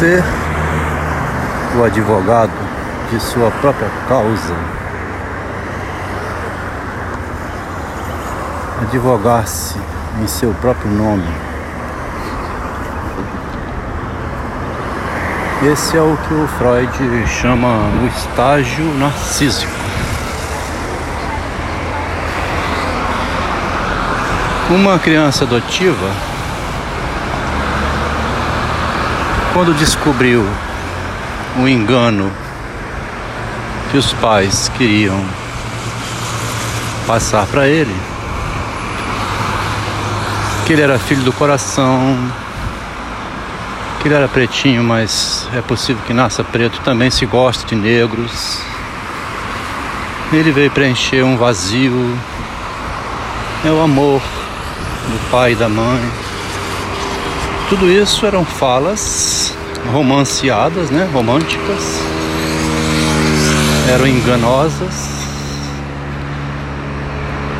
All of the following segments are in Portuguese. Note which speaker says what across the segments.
Speaker 1: ser o advogado de sua própria causa. Advogar-se em seu próprio nome. Esse é o que o Freud chama o estágio narcísico. Uma criança adotiva, quando descobriu o engano que os pais queriam passar para ele, que ele era filho do coração, que ele era pretinho, mas é possível que nasça preto, também se goste de negros. Ele veio preencher um vazio. É o amor do pai e da mãe. Tudo isso eram falas romanceadas, né? Românticas. Eram enganosas.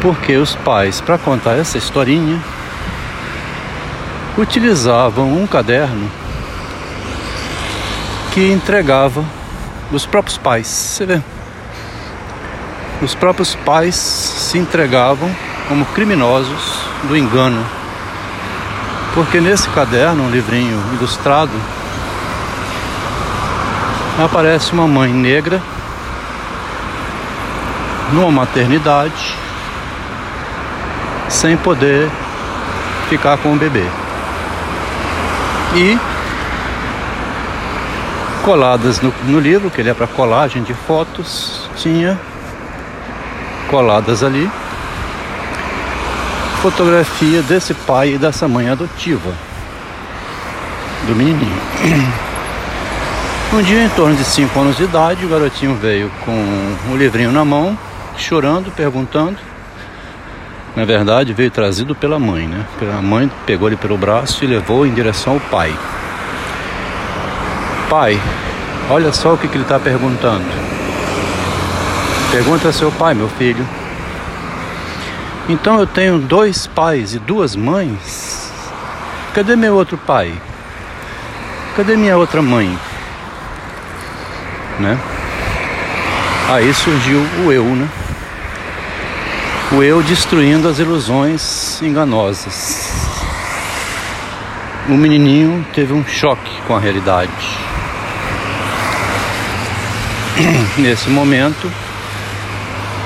Speaker 1: Porque os pais, para contar essa historinha, utilizavam um caderno que entregava os próprios pais. Você vê? Os próprios pais se entregavam como criminosos do engano. Porque nesse caderno, um livrinho ilustrado, aparece uma mãe negra numa maternidade sem poder ficar com o bebê. E coladas no, no livro, que ele é para colagem de fotos, tinha coladas ali fotografia desse pai e dessa mãe adotiva do menininho. Um dia, em torno de 5 anos de idade, o garotinho veio com o livrinho na mão, chorando, perguntando. Na verdade, veio trazido pela mãe, né? A mãe pegou ele pelo braço e levou em direção ao pai. Pai, olha só o que, que ele está perguntando. Pergunta a seu pai, meu filho. Então eu tenho dois pais e duas mães. Cadê meu outro pai? Cadê minha outra mãe? Né? Aí surgiu o eu, né? O eu destruindo as ilusões enganosas. O menininho teve um choque com a realidade. Nesse momento,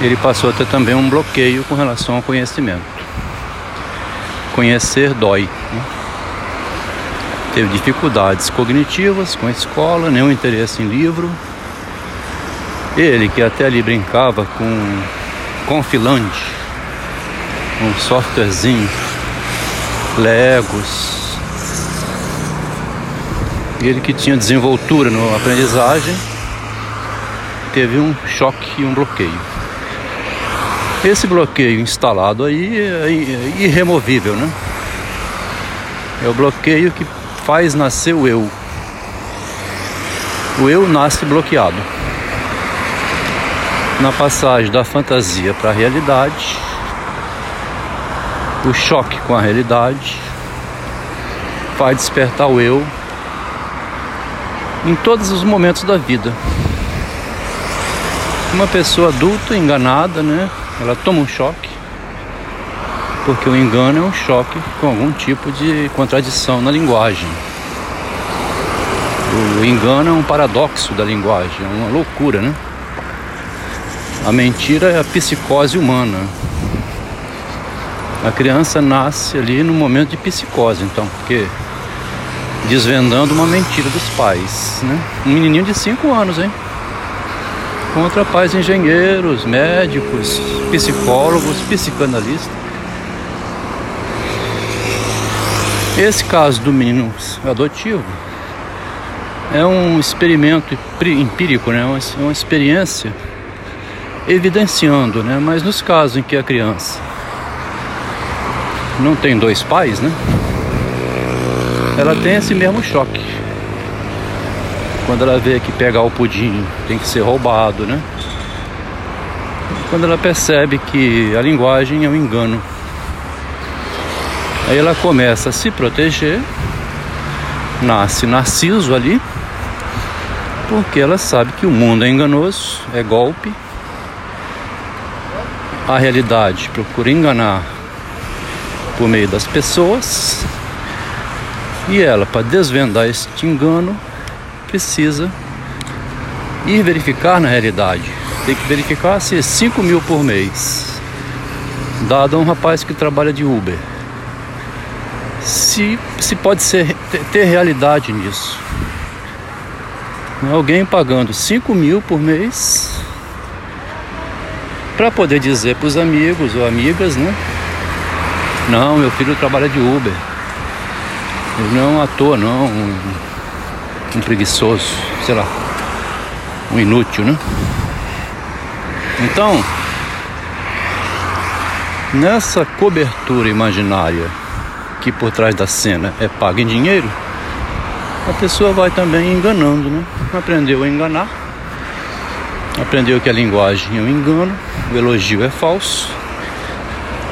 Speaker 1: ele passou a ter também um bloqueio com relação ao conhecimento. Conhecer dói. Né? Teve dificuldades cognitivas com a escola, nenhum interesse em livro. Ele que até ali brincava com Confiland, um softwarezinho, Legos. Ele que tinha desenvoltura na aprendizagem, teve um choque e um bloqueio. Esse bloqueio instalado aí é irremovível, né? É o bloqueio que faz nascer o eu. O eu nasce bloqueado. Na passagem da fantasia para a realidade, o choque com a realidade faz despertar o eu em todos os momentos da vida. Uma pessoa adulta, enganada, né? Ela toma um choque, porque o engano é um choque com algum tipo de contradição na linguagem. O engano é um paradoxo da linguagem, é uma loucura, né? A mentira é a psicose humana. A criança nasce ali no momento de psicose, então, porque desvendando uma mentira dos pais, né? Um menininho de 5 anos, hein? Contra pais engenheiros, médicos, psicólogos, psicanalistas. Esse caso do menino adotivo é um experimento empírico, né? uma, uma experiência evidenciando, né? mas nos casos em que a criança não tem dois pais, né? ela tem esse mesmo choque quando ela vê que pegar o pudim tem que ser roubado, né? Quando ela percebe que a linguagem é um engano. Aí ela começa a se proteger Nasce Narciso ali, porque ela sabe que o mundo é enganoso, é golpe. A realidade procura enganar por meio das pessoas. E ela, para desvendar este engano, precisa ir verificar na realidade. Tem que verificar se é 5 mil por mês, dado a um rapaz que trabalha de Uber. Se, se pode ser, ter realidade nisso. Alguém pagando 5 mil por mês para poder dizer para os amigos ou amigas, né? Não, meu filho trabalha de Uber. Não um ator, não, um, preguiçoso, sei lá, um inútil, né? Então, nessa cobertura imaginária que por trás da cena é paga em dinheiro, a pessoa vai também enganando, né? Aprendeu a enganar, aprendeu que a linguagem é um engano, o elogio é falso,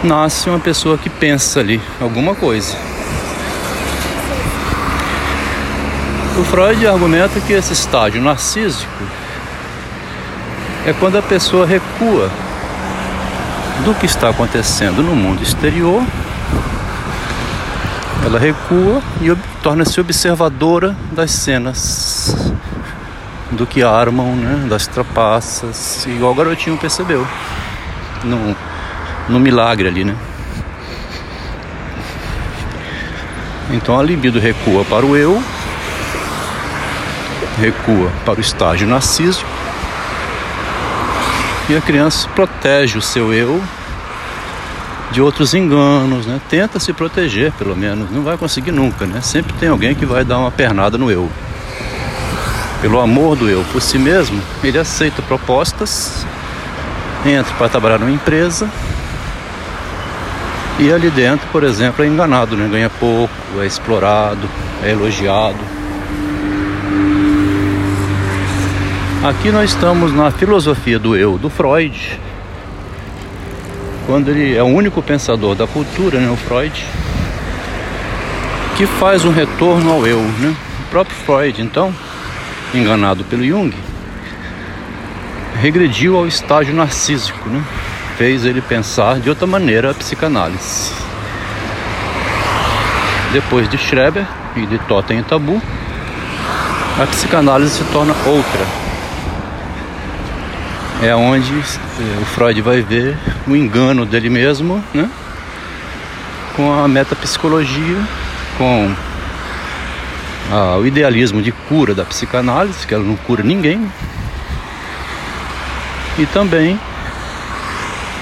Speaker 1: nasce uma pessoa que pensa ali alguma coisa. O Freud argumenta que esse estágio narcísico é quando a pessoa recua do que está acontecendo no mundo exterior. Ela recua e torna-se observadora das cenas do que armam, né, das trapaças, igual o garotinho percebeu no, no milagre ali, né? Então a libido recua para o eu, recua para o estágio narcísico e a criança protege o seu eu de outros enganos, né? Tenta se proteger, pelo menos. Não vai conseguir nunca, né? Sempre tem alguém que vai dar uma pernada no eu. Pelo amor do eu por si mesmo, ele aceita propostas, entra para trabalhar numa empresa e ali dentro, por exemplo, é enganado, né? Ganha pouco, é explorado, é elogiado. Aqui nós estamos na filosofia do eu do Freud, quando ele é o único pensador da cultura, né, o Freud, que faz um retorno ao eu, né? O próprio Freud, então, enganado pelo Jung, regrediu ao estágio narcísico, né? Fez ele pensar de outra maneira a psicanálise. Depois de Schreber e de Totem e Tabu, a psicanálise se torna outra, é onde é, o Freud vai ver o engano dele mesmo, né? Com a metapsicologia, com a, o idealismo de cura da psicanálise, que ela não cura ninguém, e também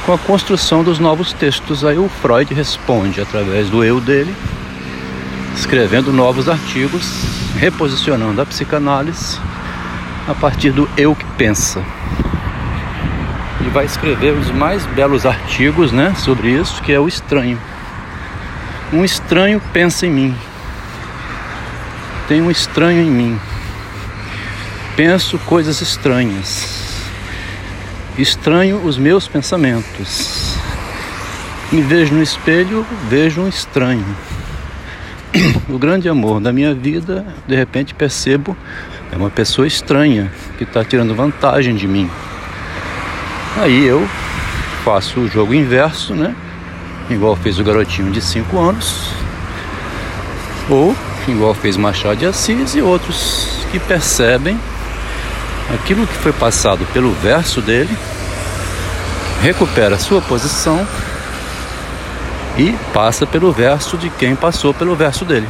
Speaker 1: com a construção dos novos textos. Aí o Freud responde através do eu dele, escrevendo novos artigos, reposicionando a psicanálise a partir do eu que pensa e vai escrever os mais belos artigos né, sobre isso, que é o estranho. Um estranho pensa em mim. Tem um estranho em mim. Penso coisas estranhas. Estranho os meus pensamentos. Me vejo no espelho, vejo um estranho. O grande amor da minha vida, de repente percebo, é uma pessoa estranha que está tirando vantagem de mim. Aí eu faço o jogo inverso, né? Igual fez o garotinho de 5 anos. Ou igual fez Machado de Assis e outros que percebem aquilo que foi passado pelo verso dele, recupera sua posição e passa pelo verso de quem passou pelo verso dele.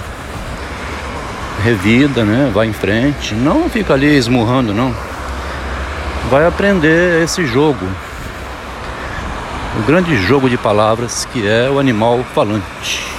Speaker 1: Revida, né? Vai em frente, não fica ali esmurrando, não vai aprender esse jogo. O grande jogo de palavras que é o animal falante.